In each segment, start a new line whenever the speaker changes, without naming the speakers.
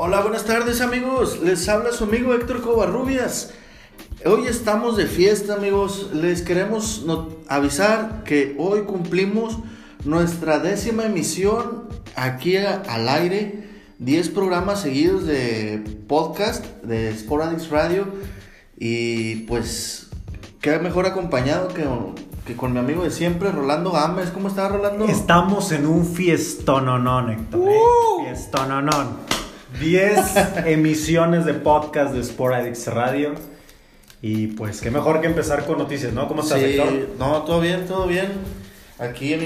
Hola, buenas tardes amigos. Les habla su amigo Héctor Covarrubias. Hoy estamos de fiesta amigos. Les queremos avisar que hoy cumplimos nuestra décima emisión aquí al aire. 10 programas seguidos de podcast de Sporadix Radio. Y pues, qué mejor acompañado que, que con mi amigo de siempre, Rolando Gámez. ¿Cómo está Rolando?
Estamos en un fiestononón, Héctor. ¿eh?
¡Uh!
Fiestononón. 10 emisiones de podcast de Sporadix Radio. Y pues qué mejor que empezar con noticias, ¿no? ¿Cómo estás,
Sí,
Héctor?
no, todo bien, todo bien. Aquí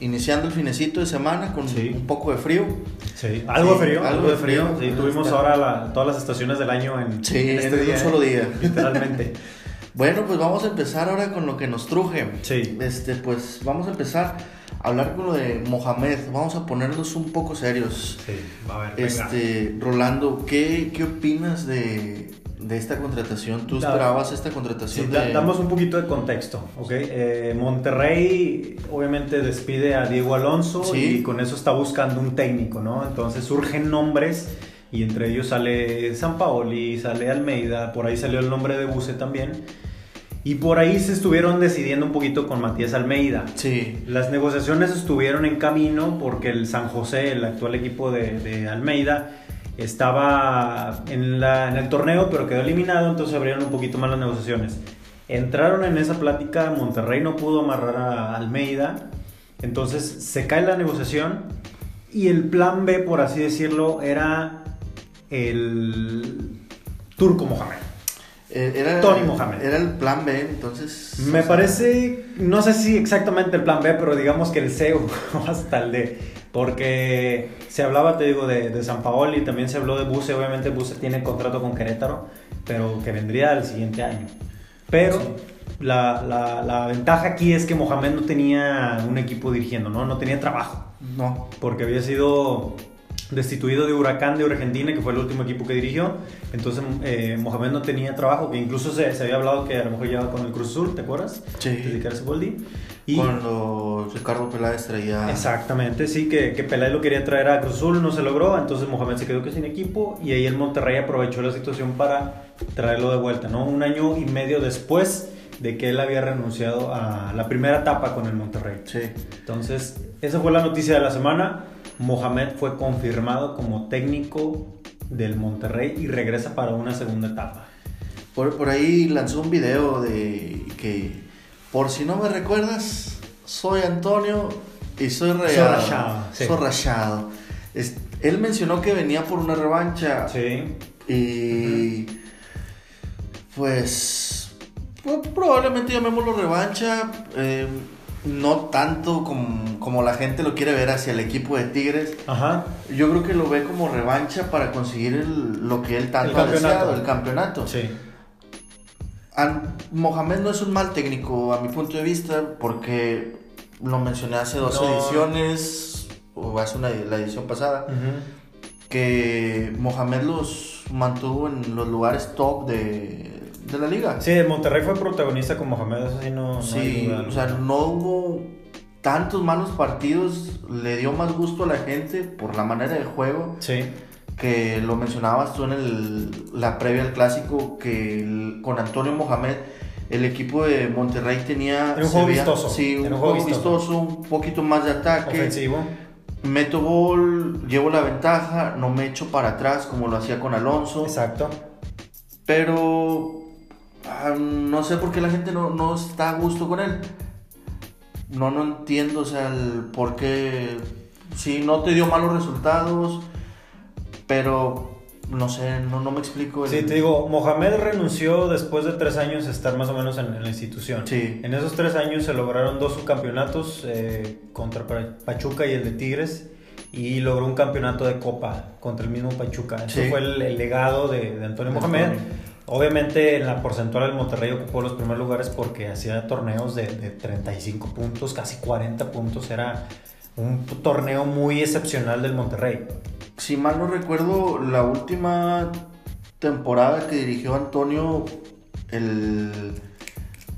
iniciando el finecito de semana con
Sí.
un poco de frío.
Sí, algo
Sí,
frío,
algo
de frío.
frío.
Sí, tuvimos
Está-
ahora la- todas las estaciones del año en,
Sí,
en
en un solo día.
Literalmente.
Bueno, pues vamos a empezar ahora con lo que nos truje.
Sí.
Este, pues vamos a empezar hablar con lo de Mohamed. Vamos a ponernos un poco serios.
Sí, a ver, venga.
Este, Rolando, ¿qué, qué opinas de, de esta contratación? ¿Tú esperabas esta
Sí,
contratación? de...
damos un poquito de contexto, ¿ok? Eh, Monterrey obviamente despide a Diego Alonso
Sí.
y con eso está buscando un técnico, ¿no? Entonces surgen nombres y entre ellos sale San Paoli, sale Almeida, por ahí salió el nombre de Buse también. Y por ahí se estuvieron decidiendo un poquito con Matías Almeida.
Sí,
Las negociaciones estuvieron en camino porque el San José, el actual equipo de, de Almeida, estaba en, la- en el torneo pero quedó eliminado, entonces abrieron un poquito más las negociaciones. Entraron en esa plática, Monterrey no pudo amarrar a Almeida, entonces se cae la negociación y el plan B, por así decirlo, era el Turco Mohamed.
Eh, era,
Tony Mohamed.
Era el plan B, entonces.
Me
o sea,
parece, no sé si exactamente el plan B, pero digamos que el C o hasta el D. Porque se hablaba, te digo, de, de San Paoli, también se habló de Buse. Obviamente Buse tiene contrato con Querétaro, pero que vendría el siguiente año. Pero
Sí.
la, la- la ventaja aquí es que Mohamed no tenía un equipo dirigiendo, ¿no? No tenía trabajo.
No.
Porque había sido destituido de Huracán de Argentina, que fue el último equipo que dirigió. Entonces eh, Mohamed no tenía trabajo, que incluso se, se había hablado que a lo mejor llevaba con el Cruz Azul, ¿te acuerdas?
Sí.
De Ricardo Boldi. Y
Cuando Ricardo Peláez traía.
exactamente, sí, que, que Peláez lo quería traer a Cruz Azul, no se logró, entonces Mohamed se quedó que sin equipo y ahí el Monterrey aprovechó la situación para traerlo de vuelta, ¿no? Un año y medio después de que él había renunciado a la primera etapa con el Monterrey.
Sí.
Entonces, esa fue la noticia de la semana. Mohamed fue confirmado como técnico del Monterrey y regresa para una segunda etapa.
Por, por ahí lanzó un video de que, por si no me recuerdas, soy Antonio y soy rayado.
rayado, sí.
Soy rayado. Es- él mencionó que venía por una revancha.
Sí.
Y. Pues. Pues, probablemente llamémoslo revancha. eh, no tanto como, como la gente lo quiere ver hacia el equipo de Tigres.
Ajá.
Yo creo que lo ve como revancha para conseguir el- lo que él tanto ha deseado, el campeonato.
Sí.
An- Mohamed no es un mal técnico a mi punto de vista porque lo mencioné hace dos
No.
ediciones o hace una, la edición pasada que Mohamed los mantuvo en los lugares top de, de la liga.
Sí, Monterrey fue protagonista con Mohamed, eso sí no, no
Sí, o sea, no hubo tantos malos partidos, le dio más gusto a la gente por la manera de juego
Sí.
que lo mencionabas tú en el- la previa al clásico que el- con Antonio Mohamed el equipo de Monterrey tenía
Era un juego
veía-
vistoso,
sí, un
era
juego vistoso, un poquito más de ataque,
Ofensivo.
meto gol, llevo la ventaja, no me echo para atrás como lo hacía con Alonso,
Exacto.
pero ah, no sé por qué la gente no, no está a gusto con él. No, no entiendo, o sea, el por qué. Sí, no te dio malos resultados, pero no sé, no, no me explico. el-
Sí, te digo, Mohamed renunció después de tres años de estar más o menos en, en la institución.
Sí.
En esos tres años se lograron dos subcampeonatos eh, contra Pa- Pachuca y el de Tigres y logró un campeonato de Copa contra el mismo Pachuca. Eso
Sí.
fue el, el legado de, de Antonio Mohamed.
Antonio.
Obviamente en la porcentual el Monterrey ocupó los primeros lugares porque hacía torneos de, de 35 puntos, casi 40 puntos. Era un torneo muy excepcional del Monterrey.
Si mal no recuerdo, la última temporada que dirigió Antonio, el,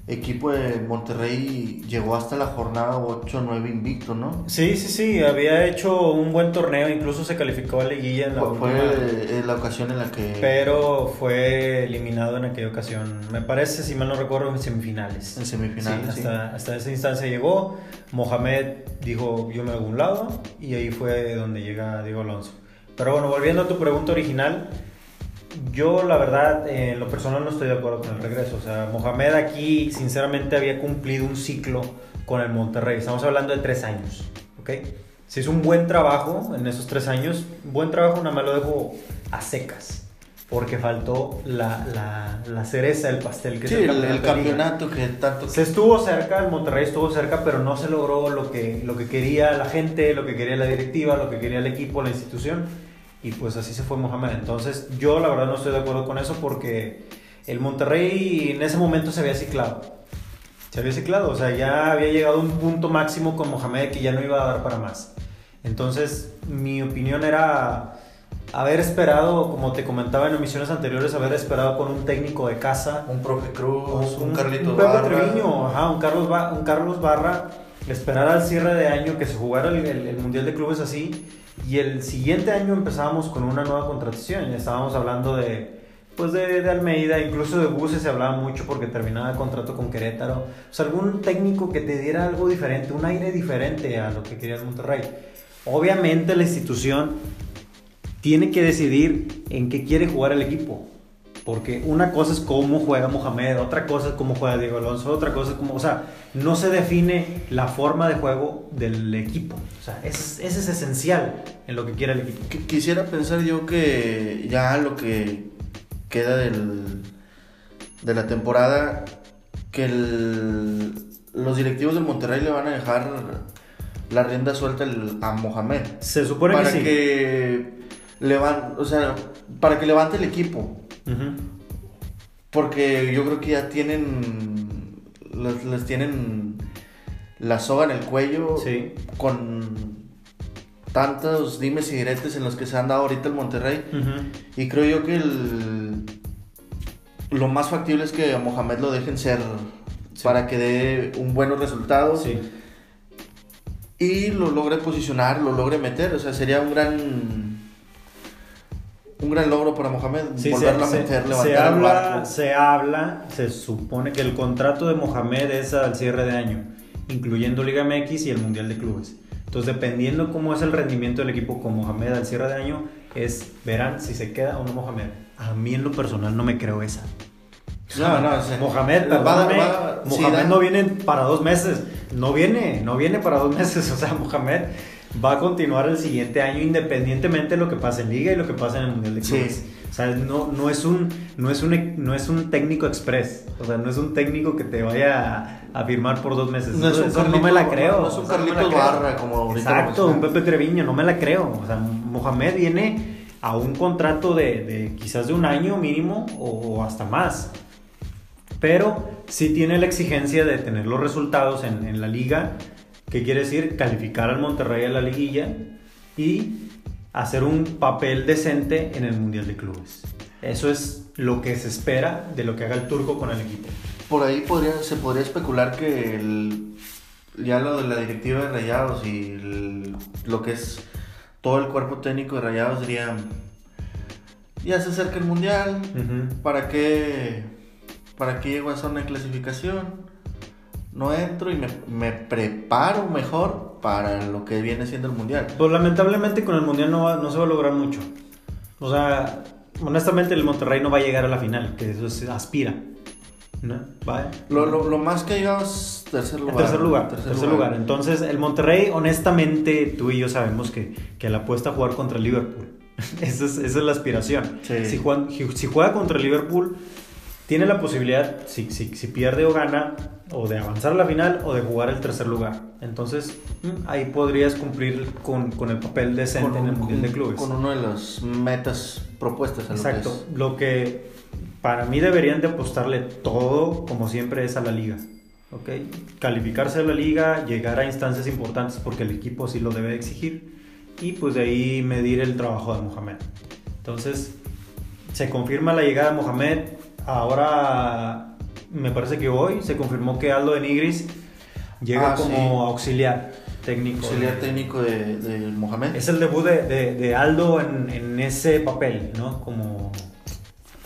equipo de Monterrey llegó hasta la jornada 8-9 invicto, ¿no?
Sí, sí, sí, había hecho un buen torneo, incluso se calificó a liguilla en la
Fue,
última.
fue la ocasión en la que...
Pero fue eliminado en aquella ocasión. Me parece, si mal no recuerdo, en semifinales.
En semifinales,
Sí,
sí.
hasta, hasta esa instancia llegó. Mohamed dijo, yo me hago un lado. Y ahí fue donde llega Diego Alonso. Pero bueno, volviendo a tu pregunta original. Yo, la verdad, eh, en lo personal no estoy de acuerdo con el regreso. O sea, Mohamed aquí, sinceramente, había cumplido un ciclo con el Monterrey. Estamos hablando de tres años. ¿Ok? Si es un buen trabajo en esos tres años, buen trabajo nada más lo dejo a secas. Porque faltó la, la, la cereza del pastel que
Sí, el, el campeonato que tanto...
Se estuvo cerca, el Monterrey estuvo cerca, pero no se logró lo que, lo que quería la gente, lo que quería la directiva, lo que quería el equipo, la institución. Y pues así se fue Mohamed. Entonces yo la verdad no estoy de acuerdo con eso porque el Monterrey en ese momento se había ciclado. Se había ciclado, o sea, ya había llegado a un punto máximo con Mohamed que ya no iba a dar para más. Entonces mi opinión era haber esperado, como te comentaba en emisiones anteriores, haber esperado con un técnico de casa
Un profe Cruz, un, Carlitos
un Pepe
Barba.
Treviño, ajá, un Carlos, Ba- un Carlos Barra, esperar al cierre de año que se jugara el, el- el Mundial de Clubes así, y el siguiente año empezábamos con una nueva contratación, estábamos hablando de, pues de, de Almeida, incluso de Buses se hablaba mucho porque terminaba el contrato con Querétaro, o sea, algún técnico que te diera algo diferente, un aire diferente a lo que quería el Monterrey. Obviamente la institución tiene que decidir en qué quiere jugar el equipo. Porque una cosa es cómo juega Mohamed, otra cosa es cómo juega Diego Alonso, otra cosa es cómo, o sea, no se define la forma de juego del equipo. O sea, ese es, ese es esencial en lo que quiera el equipo.
Qu- Quisiera pensar yo que ya lo que queda del, de la temporada, que el- los directivos del Monterrey le van a dejar la rienda suelta a Mohamed.
Se supone
para
que sí.
que levan- o sea, para que levante el equipo. Porque yo creo que ya tienen. Les, les tienen la soga en el cuello.
Sí.
Con tantos dimes y diretes en los que se han dado ahorita el Monterrey. Y creo yo que el, lo más factible es que a Mohamed lo dejen ser.
Sí.
Para que dé un buenos resultados.
Sí.
Y lo logre posicionar, lo logre meter. O sea, sería un gran. Un gran logro para Mohamed.
Sí,
volverlo
se,
a meter,
se-
levantar
se
el
habla,
barco.
se habla, se supone que el contrato de Mohamed es al cierre de año, incluyendo Liga MX y el Mundial de Clubes. Entonces, dependiendo cómo es el rendimiento del equipo con Mohamed al cierre de año, es verán si se queda o no Mohamed. A mí en lo personal no me creo esa.
No, no, o sea,
Mohamed,
va- va-
perdóname,
va- sí,
Mohamed
da-
no viene para dos meses. No viene, no viene para dos meses. O sea, Mohamed va a continuar el siguiente año independientemente de lo que pase en Liga y lo que pase en el Mundial de
Sí.
Clubes. O sea, no, no, es un, no, es un, no es un técnico express. O sea, no es un técnico que te vaya a, a firmar por dos meses.
No es un
Eso no me la creo.
no es un
o sea, me la
Carlitos
creo.
Barra, como ahorita
Exacto,
lo
un. Pepe Treviño, no me la creo. O sea, Mohamed viene a un contrato de, de quizás de un año mínimo o, o hasta más. Pero sí tiene la exigencia de tener los resultados en, en la liga, que quiere decir calificar al Monterrey a la liguilla y hacer un papel decente en el Mundial de Clubes. Eso es lo que se espera de lo que haga el turco con el equipo.
Por ahí podría, se podría especular que el- ya lo de la directiva de Rayados y el- lo que es todo el cuerpo técnico de Rayados diría, ya se acerca el Mundial, ¿para qué, para qué llego a zona de clasificación? No entro y me, me preparo mejor para lo que viene siendo el Mundial.
Pues lamentablemente con el Mundial no, va- no se va a lograr mucho. O sea, honestamente el Monterrey no va a llegar a la final, que eso se aspira. ¿no? ¿Va?
Lo, lo- lo más que ha llegado es tercer lugar.
tercer lugar,
tercer
tercer, lugar. Entonces, el Monterrey, honestamente, tú y yo sabemos que, que la apuesta a jugar contra el Liverpool. esa, es, esa es la aspiración.
Sí.
Si, juega, si juega contra el Liverpool, tiene la posibilidad, si, si, si pierde o gana, o de avanzar a la final o de jugar el tercer lugar. Entonces, mm, ahí podrías cumplir con, con el papel decente en el Mundial de Clubes.
Con una de las metas propuestas a lo que
Exacto.
es.
Lo que para mí deberían de apostarle todo, como siempre, es a la liga. ¿ok? Calificarse a la liga, llegar a instancias importantes porque el equipo sí lo debe exigir y pues de ahí medir el trabajo de Mohamed. Entonces, se confirma la llegada de Mohamed. Ahora me parece que hoy se confirmó que Aldo de Nigris llega
Ah,
como
sí.
auxiliar técnico.
Auxiliar
de-
técnico de, de Mohamed.
Es el debut de, de- de Aldo en, en ese papel, ¿no? Como,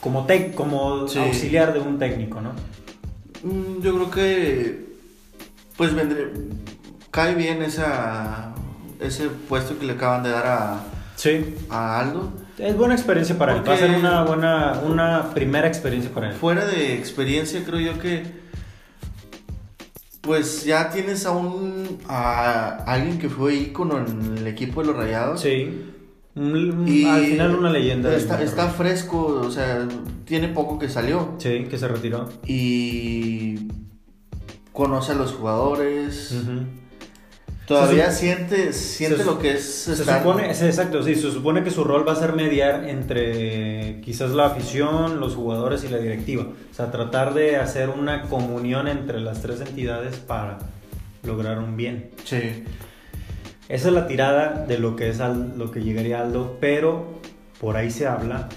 como, tec- como
Sí.
auxiliar de un técnico, ¿no?
Mm, Yo creo que pues vendré, cae bien esa, ese puesto que le acaban de dar a,
Sí.
a Aldo.
Es buena experiencia para él. Va a ser una buena, una primera experiencia para él.
Fuera de experiencia, creo yo que pues ya tienes a un a alguien que fue ícono en el equipo de los Rayados.
Sí.
Y
al final una leyenda.
Está, fresco, o sea, tiene poco que salió.
Sí, que se retiró.
Y conoce a los jugadores.
Ujú.
Todavía
Se
siente, siente
se-
lo que es
Se
estar-
supone, exacto, sí, se supone que su rol va a ser mediar entre quizás la afición, los jugadores y la directiva. O sea, tratar de hacer una comunión entre las tres entidades para lograr un bien.
Sí.
Esa es la tirada de lo que es Al- lo que llegaría Aldo, pero por ahí se habla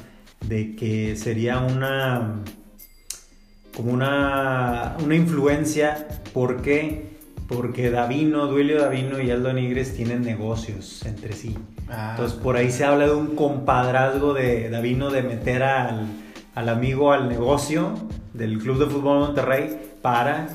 de que sería una como una, una influencia ¿por qué? Porque Davino, Duilio Davino y Aldo Nigres tienen negocios entre sí.
Ah,
Entonces por ahí se habla de un compadrazgo de Davino de meter al, al amigo al negocio del Club de Fútbol Monterrey para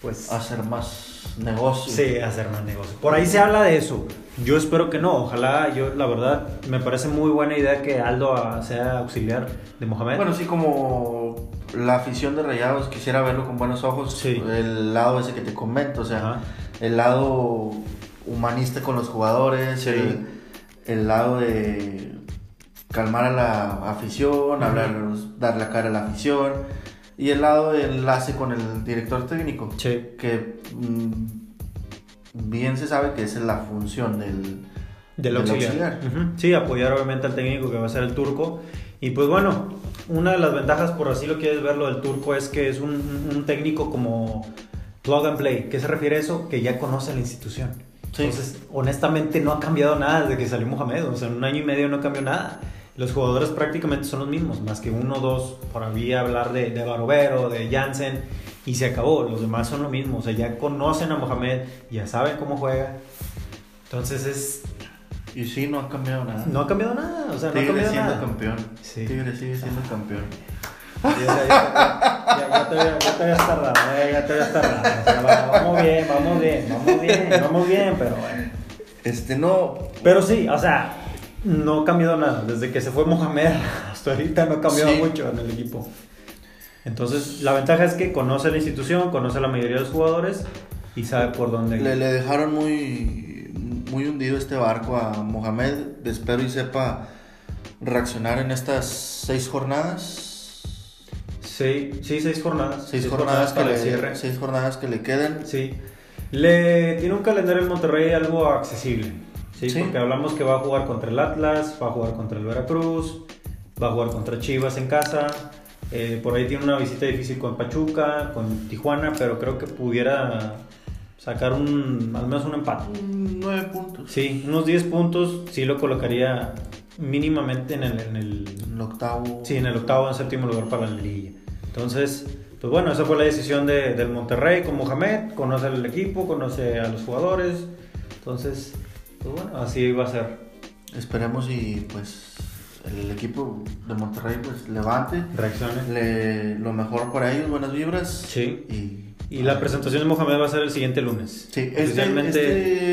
pues
hacer más negocio.
Sí, hacer más negocio. Por ahí se habla de eso. Yo espero que no. Ojalá, yo la verdad, me parece muy buena idea que Aldo ah, sea auxiliar de Mohamed.
Bueno, sí, como la afición de Rayados quisiera verlo con buenos ojos.
Sí.
El lado ese que te comento, o sea,
Ajá.
el lado humanista con los jugadores,
Sí.
el, el lado de calmar a la afición, hablar, dar la cara a la afición, y el lado de enlace con el director técnico,
Sí.
que mm, bien se sabe que esa es la función del,
Del auxiliar. Sí, apoyar obviamente al técnico que va a ser el turco. Y pues bueno, una de las ventajas, por así lo quieres ver, lo del turco es que es un, técnico como plug and play. ¿Qué se refiere a eso? Que ya conoce la institución.
Sí.
Entonces, honestamente, no ha cambiado nada desde que salió Mohamed. O sea, en un año y medio no cambió nada. Los jugadores prácticamente son los mismos, más que uno o dos, por ahí hablar de, de Barovero, de Jansen, y se acabó. Los demás son lo mismo. O sea, ya conocen a Mohamed, ya saben cómo juega. Entonces, es,
Y sí, no ha cambiado nada.
no ha cambiado nada. O sea, no ha
Tigre
cambiado
siendo
nada.
campeón.
Sí.
Tigre sigue siendo campeón.
Ya, ya, ya, ya, ya te ya te habías tardado, eh, ya te habías tardado. O sea, va- vamos bien, vamos bien, vamos bien, vamos bien, pero bueno.
Este no.
Pero sí, o sea, no ha cambiado nada. Desde que se fue Mohamed hasta ahorita no ha cambiado
Sí.
mucho en el equipo. Entonces, la ventaja es que conoce la institución, conoce a la mayoría de los jugadores y sabe por dónde.
Le, le dejaron muy, muy hundido este barco a Mohamed. Espero y sepa reaccionar en estas seis jornadas.
Sí, sí, seis jornadas.
Seis, jornadas, que
para
le,
el cierre.
seis jornadas que le queden.
Sí. Le tiene un calendario en Monterrey algo accesible. ¿sí?
Sí.
Porque hablamos que va a jugar contra el Atlas, va a jugar contra el Veracruz, va a jugar contra Chivas en casa. eh, por ahí tiene una visita difícil con Pachuca, con Tijuana, pero creo que pudiera sacar un, al menos un empate.
Mm, Nueve puntos.
Sí, unos 10 puntos sí lo colocaría mínimamente en el, en el,
En el octavo.
Sí, en el octavo o en séptimo lugar para la liguilla. Entonces, pues bueno, esa fue la decisión de- del Monterrey con Mohamed. Conoce al equipo, conoce a los jugadores. Entonces, pues bueno, así va a ser.
Esperemos y pues el equipo de Monterrey pues levante.
Reacciones.
Le, lo mejor para ellos, buenas vibras.
Sí.
Y,
Y la presentación de Mohamed va a ser el siguiente lunes.
Sí, este,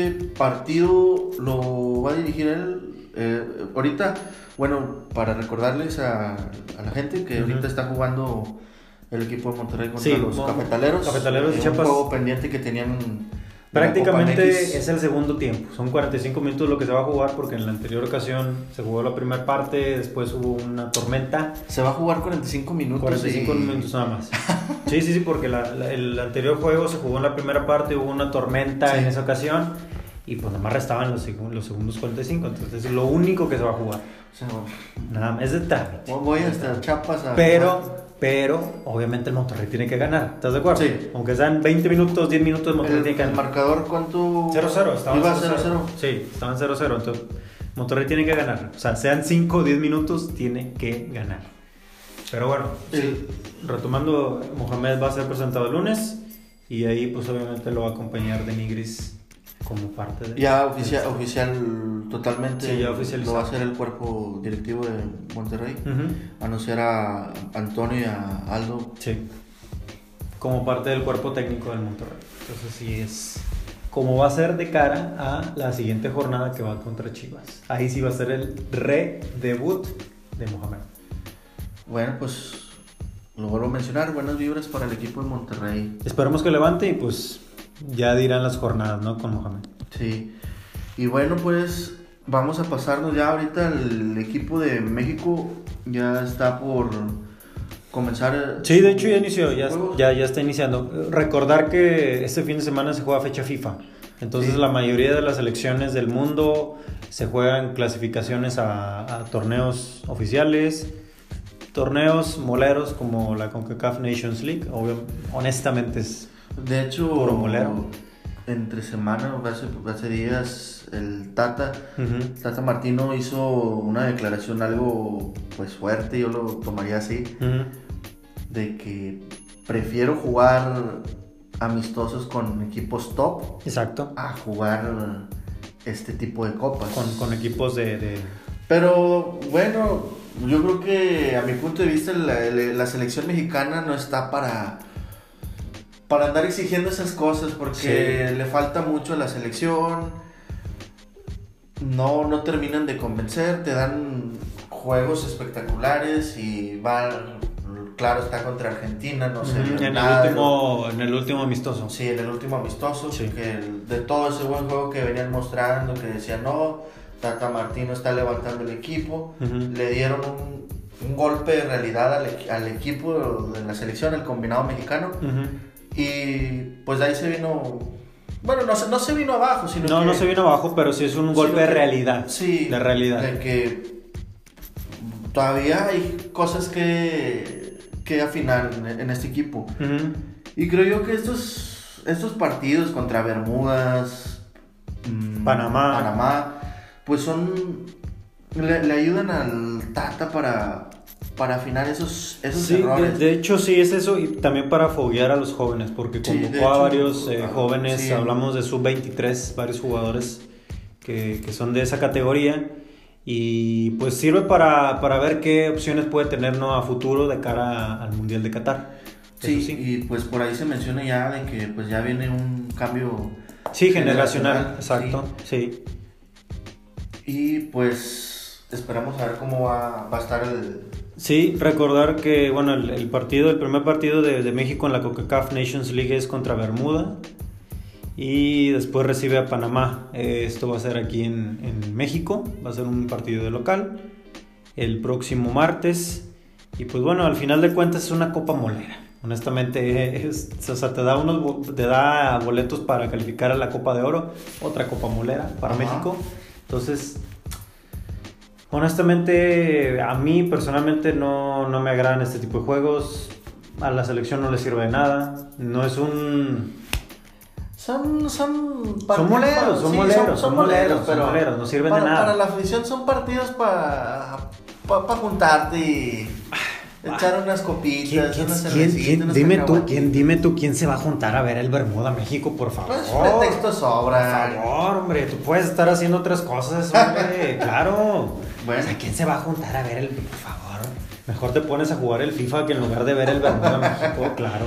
este partido lo va a dirigir él. eh, ahorita, bueno, para recordarles a, a la gente que
Ujú.
ahorita está jugando el equipo de Monterrey contra
Sí,
los cafetaleros.
Cafetaleros
Eh, Un
Chiapas.
juego pendiente que tenían.
Prácticamente es el segundo tiempo. Son 45 minutos lo que se va a jugar porque en la anterior ocasión se jugó la primera parte, después hubo una tormenta.
Se va a jugar 45 minutos.
45
y-
minutos nada más. Sí, sí, sí, porque la- la- el anterior juego se jugó en la primera parte, hubo una tormenta
Sí.
en esa ocasión y pues nada más restaban los, segun- los segundos 45, entonces es lo único que se va a jugar.
O sea,
Nada más, es de trámite.
voy hasta Chiapas a.
Pero, pero, obviamente el Monterrey tiene que ganar, ¿estás de acuerdo?
Sí.
Aunque sean 20 minutos, 10 minutos, el Monterrey
El,
tiene que
el
ganar.
marcador, ¿cuánto?
0-0, estaban
Iba
0-0.
0-0.
Sí, estaban 0-0, entonces Monterrey tiene que ganar. O sea, sean 5 o 10 minutos, tiene que ganar. Pero bueno, retomando, Mohamed va a ser presentado el lunes y ahí pues obviamente lo va a acompañar de Nigris como parte de...
Ya oficial, oficial totalmente.
Sí, ya
Lo va a hacer el cuerpo directivo de Monterrey. Anunciar a Antonio y a Aldo.
Sí. Como parte del cuerpo técnico del Monterrey. Entonces sí es como va a ser de cara a la siguiente jornada que va contra Chivas. Ahí sí va a ser el re-debut de Mohamed.
Bueno, pues lo vuelvo a mencionar, buenas vibras para el equipo de Monterrey.
Esperemos que levante y pues ya dirán las jornadas, ¿no? Con Mohamed.
Sí. Y bueno, pues vamos a pasarnos ya ahorita el equipo de México ya está por comenzar.
Sí, de hecho ya inició, ya, ya, ya, está iniciando. Recordar que este fin de semana se juega fecha FIFA. Entonces la mayoría de las selecciones del mundo se juegan clasificaciones a, torneos oficiales, torneos moleros como la CONCACAF Nations League. honestamente es
de hecho, puro. Entre semana, hace, hace días, el Tata, Tata Martino hizo una declaración algo pues fuerte, yo lo tomaría así, de que prefiero jugar amistosos con equipos top.
Exacto.
A jugar este tipo de copas.
Con, equipos de,
Pero bueno, yo creo que a mi punto de vista la, selección mexicana no está para, para andar exigiendo esas cosas porque le falta mucho a la selección. No, no terminan de convencer, te dan juegos espectaculares y van claro está contra Argentina, no sé.
en, el último, en el último amistoso.
Sí, en el último amistoso, que de todo ese buen juego que venían mostrando, que decían, no, Tata Martino está levantando el equipo, le dieron un, golpe de realidad al, equipo de la selección, el combinado mexicano, y pues de ahí se vino bueno, no, no se vino abajo, sino
No, no se vino abajo, pero sí es un golpe de realidad.
Sí.
De realidad.
De que todavía hay cosas que que afinar en, este equipo. Y creo yo que estos, estos partidos contra Bermudas,
mm, Panamá.
Panamá, pues son. Le, ayudan al Tata para, para afinar esos, esos errores.
De, hecho, sí, es eso, y también para foguear a los jóvenes, porque convocó a varios eh, jóvenes, hablamos de sub-23, varios jugadores que, que, son de esa categoría y pues sirve para, para ver qué opciones puede tener ¿no? a futuro de cara al Mundial de Qatar.
Sí, y pues por ahí se menciona ya de que pues ya viene un cambio
sí, generacional, exacto, sí.
Y pues esperamos a ver cómo va, va a estar el...
Sí, recordar que bueno, el, partido, el primer partido de, de México en la CONCACAF Nations League es contra Bermuda y después recibe a Panamá. Eh, esto va a ser aquí en, México, va a ser un partido de local el próximo martes. Y pues bueno, al final de cuentas es una copa molera. Honestamente, o sea, te da, unos, te da boletos para calificar a la Copa de Oro, otra copa molera para México. Entonces, honestamente, a mí personalmente no, no me agradan este tipo de juegos. A la selección no le sirve de nada. No es un
son, son,
son moleros, son, moleros, son, moleros, pero son moleros, no sirven
para,
de nada.
Para la afición son partidos para pa, juntarte y echar unas copitas,
¿Quién,
unas
¿quién, quién dime tú, quién, dime tú quién se va a juntar a ver el Bermuda México, por favor.
Pues pretexto sobra.
Por favor, hombre, tú puedes estar haciendo otras cosas, hombre, claro. Bueno. O sea, ¿quién se va a juntar a ver el, por favor? Mejor te pones a jugar el FIFA que en lugar de ver el Bermuda México, claro.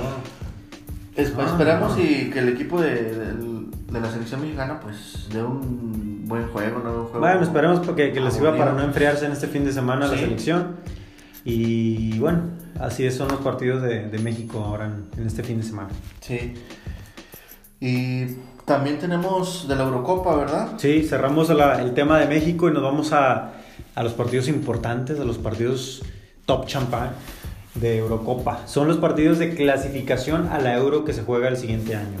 Esperamos y que el equipo de, la selección mexicana pues dé un buen juego, ¿no?
bueno, esperemos porque, que les sirva para no enfriarse en este fin de semana la selección. Y bueno, así son los partidos de, México ahora en, este fin de semana.
Sí. Y también tenemos de la Eurocopa, ¿verdad?
Sí, cerramos el tema de México y nos vamos a, a los partidos importantes, a los partidos top champán de Eurocopa. Son los partidos de clasificación a la Euro que se juega el siguiente año.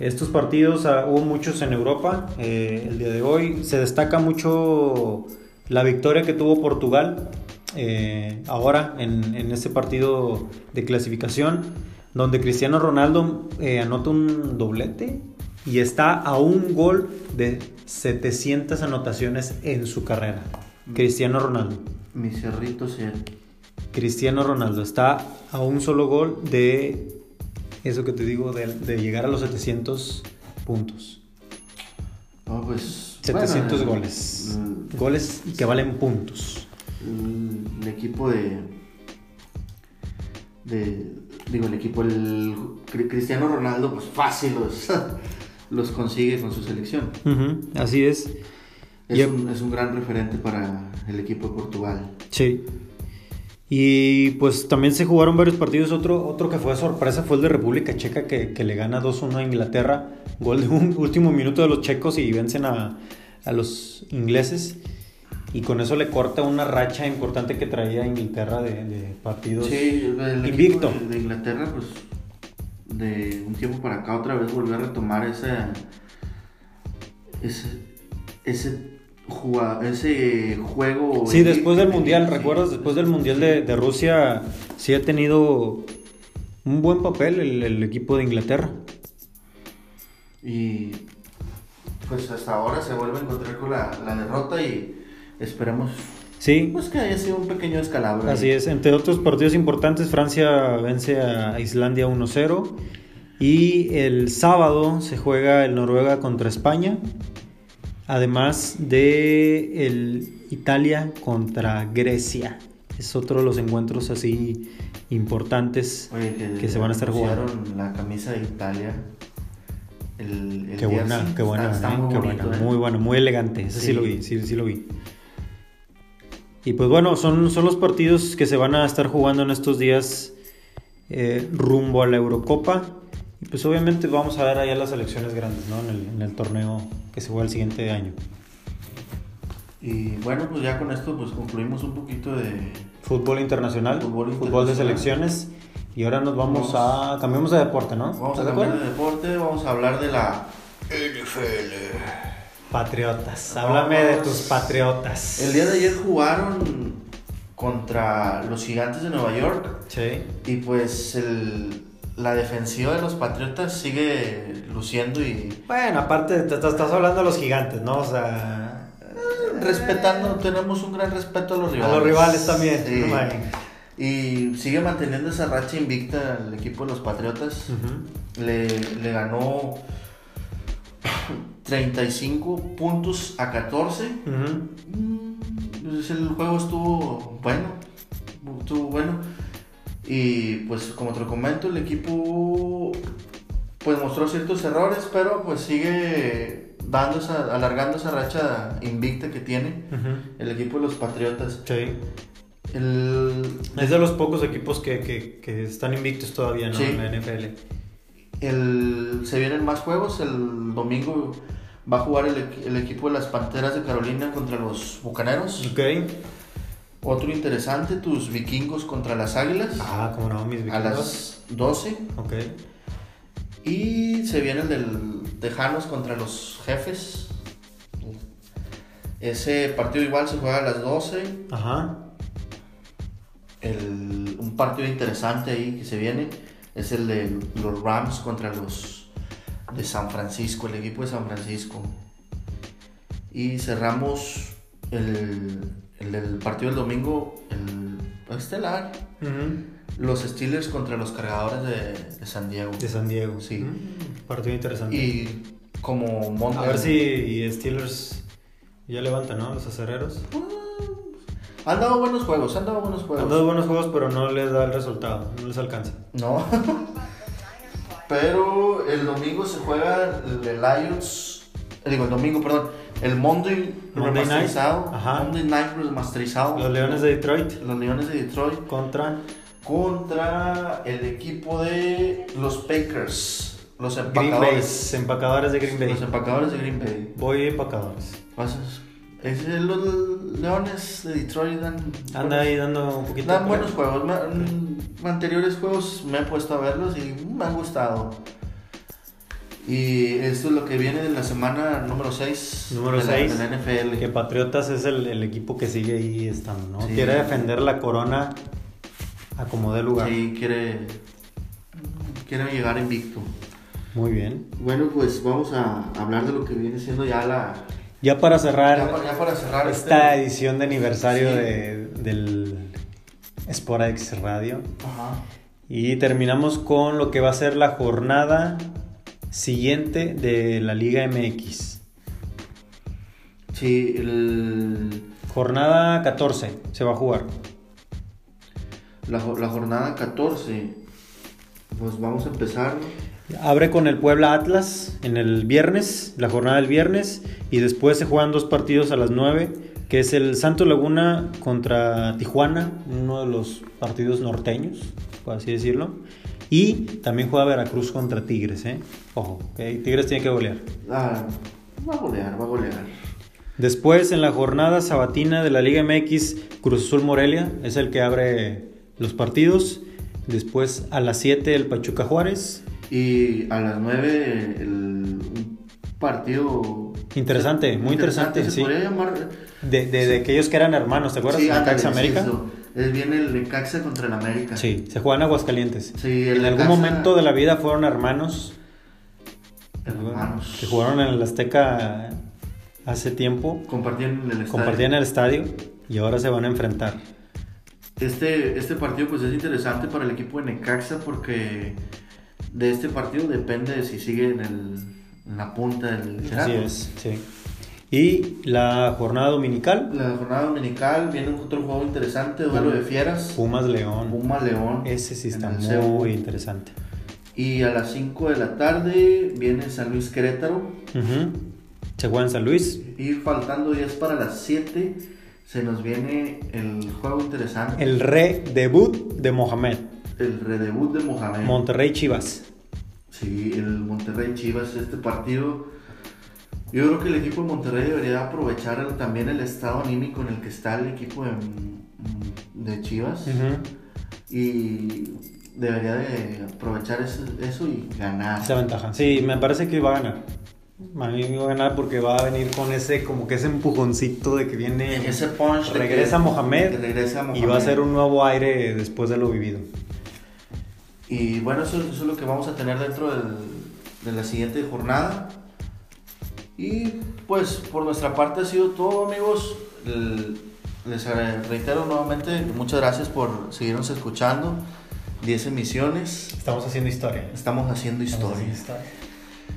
Estos partidos ah, hubo muchos en Europa eh, el día de hoy. Se destaca mucho la victoria que tuvo Portugal eh, ahora en, en, este partido de clasificación, donde Cristiano Ronaldo eh, anota un doblete y está a un gol de 700 anotaciones en su carrera. Cristiano Ronaldo.
Mi cerrito
Cristiano Ronaldo está a un solo gol de eso que te digo, de, de llegar a los 700 puntos.
No, pues.
700
bueno,
goles.
el-
Goles que valen puntos.
el, el equipo de. de. Digo, el equipo, el Cri- Cristiano Ronaldo, pues fácil los, los consigue con su selección.
Así es.
Es, un, es un gran referente para el equipo de Portugal.
Sí. Y pues también se jugaron varios partidos. Otro, otro que fue sorpresa fue el de República Checa que, que le gana 2-1 a Inglaterra. Gol de un último minuto de los checos y vencen a, a los ingleses. Y con eso le corta una racha importante que traía Inglaterra de, de partidos.
Sí, el
invicto.
de Inglaterra, pues de un tiempo para acá otra vez volvió a retomar ese ese ese, ese juego.
Sí, después del Mundial,
Sí.
¿recuerdas? Después del Mundial de, de Rusia, sí ha tenido un buen papel el, el equipo de Inglaterra.
Y pues hasta ahora se vuelve a encontrar con la, la derrota y esperemos
Sí,
pues que haya sido un pequeño escalabro.
Así es, entre otros partidos importantes, Francia vence a Islandia 1-0 y el sábado se juega el Noruega contra España, además de el Italia contra Grecia. Es otro de los encuentros así importantes
Oye,
que se van a estar jugando.
la camisa de Italia. El, el
Qué buena, qué buena,
Está, está
¿eh?
muy
Qué
bonito,
buena,
¿eh?
muy buena, muy elegante. Ese sí,
Sí.
lo vi, sí, sí lo vi. Y pues bueno, son, son los partidos que se van a estar jugando en estos días eh, rumbo a la Eurocopa. Y pues obviamente vamos a ver allá las selecciones grandes, ¿no? En el, en el torneo que se juega el siguiente año.
Y bueno, pues ya con esto pues concluimos un poquito de...
Fútbol internacional,
Fútbol
fútbol, de
internacional.
selecciones. Y ahora nos vamos,
Vamos.
a... Cambiamos de deporte, ¿no?
Vamos a
¿Estás de
cambiar
acuerdo?
de deporte, vamos a hablar de la NFL.
Patriotas.
Vamos.
Háblame de tus patriotas.
El día de ayer jugaron contra los gigantes de Nueva York
Sí.
y pues el- la defensiva de los Patriotas sigue luciendo y
Bueno, aparte, te, te estás hablando de los gigantes, ¿no? O sea.
respetando, tenemos un gran respeto a los
A
rivales.
los rivales también.
Sí.
no.
Y sigue manteniendo esa racha invicta el equipo de los Patriotas. Le, le ganó 35 puntos a 14.
Ujú.
Mm, pues el juego estuvo bueno. Estuvo bueno. Y pues como te lo comento, el equipo pues mostró ciertos errores, pero pues sigue dando esa, alargando esa racha invicta que tiene el equipo de los Patriotas.
Sí.
El,
Es de los pocos equipos que, que, que están invictos todavía, ¿no?
Sí.
En la NFL.
el, se vienen más juegos. El domingo va a jugar el, equi- el equipo de las Panteras de Carolina contra los Bucaneros.
Ok.
Otro interesante, tus vikingos contra las Águilas
Ah, como no, mis
a
vikingos.
las 12.
Ok.
Y se viene el del Tejanos contra los Jefes. Ese partido igual se juega a las 12.
Ajá.
El- un partido interesante ahí que se viene es el de los Rams contra los de San Francisco, el equipo de San Francisco. Y cerramos el, el partido del domingo, el estelar, los Steelers contra los cargadores de, de San Diego.
De San Diego.
Sí.
Mm, Partido interesante.
Y como Mon-
A ver si y Steelers ya levanta, ¿no? Los acereros.
Han dado buenos juegos, han dado buenos juegos.
Han dado buenos juegos, pero no les da el resultado. No les alcanza.
No. Pero el domingo se juega el Lions. Digo, el domingo, perdón. El Monday,
Monday
remasterizado.
Night.
Monday Night remasterizado.
Los Leones de Detroit
Los Leones de Detroit
contra
contra el equipo de los Packers. Los
Green Bay.
empacadores.
Empacadores de Green Bay.
Los empacadores de Green Bay.
Voy empacadores.
Pasas- es- los Leones de Detroit dan,
Anda ahí dando un poquito.
dan buenos juegos. Mm, Anteriores juegos me he puesto a verlos y me han gustado. Y esto es lo que viene de la semana número 6
Número
de, la- de la NFL.
Que Patriotas es el, el equipo que sigue ahí estando, ¿no?
Sí.
Quiere defender la corona a como dé lugar.
Sí, quiere, quiere llegar invicto.
Muy bien.
Bueno, pues vamos a hablar de lo que viene siendo ya la.
Ya para cerrar
Ya, para- ya para cerrar
esta
este-
edición de aniversario
Sí.
de, del, Sport X Radio.
Ajá.
Y terminamos con lo que va a ser la jornada siguiente de la Liga MX.
Sí, el,
Jornada 14 se va a jugar.
la jornada 14. Pues vamos a empezar.
Abre con el Puebla Atlas en el viernes, la jornada del viernes, y después se juegan dos partidos a las 9, que es el Santo Laguna contra Tijuana, uno de los partidos norteños, por así decirlo. Y también juega Veracruz contra Tigres, ¿eh? Ojo, Tigres tiene que golear.
Ah, va a golear, va a golear.
Después, en la jornada sabatina de la Liga MX, Cruz Azul Morelia es el que abre los partidos. Después, a las 7, el Pachuca Juárez.
Y a las 9 el, un partido
Interesante, muy interesante,
se
sí.
podría llamar
De, de, de aquellos que eran hermanos, ¿te acuerdas?
Sí,
Necaxa América.
eso. Es viene el Necaxa contra el América.
Sí, se juegan Aguascalientes.
Sí, el
en algún momento de la vida fueron hermanos
Hermanos.
que jugaron en el Azteca hace tiempo,
Compartían el estadio.
compartían el estadio y ahora se van a enfrentar.
Este, este partido pues es interesante para el equipo de Necaxa porque de este partido depende de si sigue en, el, en la punta del
Así
liderato.
es, sí. Y la jornada dominical,
La jornada dominical viene otro juego interesante, duelo de fieras.
Pumas León.
Puma León.
Ese sí está muy interesante.
Y a las 5 de la tarde viene San Luis Querétaro.
Ujú. Se juega en San Luis.
Y faltando 10 para las 7 se nos viene el juego interesante.
El re-debut de Mohamed.
El redebut de Mohamed.
Monterrey Chivas.
Sí, el Monterrey Chivas, este partido. Yo creo que el equipo de Monterrey debería aprovechar el- también el estado anímico en el que está el equipo de, de Chivas. Y debería de aprovechar eso, eso y ganar.
Esa ventaja. Sí, me parece que va a ganar. A mí va a ganar porque va a venir con ese, como que ese empujoncito de que viene.
Ese punch de
regresa
que-
Mohamed,
que regresa
y va a
Mohamed.
ser un nuevo aire después de lo vivido.
Y bueno, eso, eso es lo que vamos a tener dentro del- de la siguiente jornada. Y pues por nuestra parte ha sido todo amigos. Les reitero nuevamente, muchas gracias por seguirnos escuchando. 10 emisiones.
Estamos haciendo historia.
Estamos haciendo historia.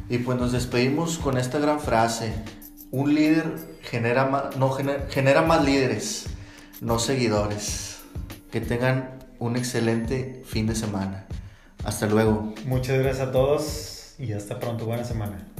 Y pues nos despedimos con esta gran frase. Un líder genera más, no, gener- genera más líderes, no seguidores. Que tengan un excelente fin de semana. Hasta luego.
Muchas gracias a todos y hasta pronto. Buena semana.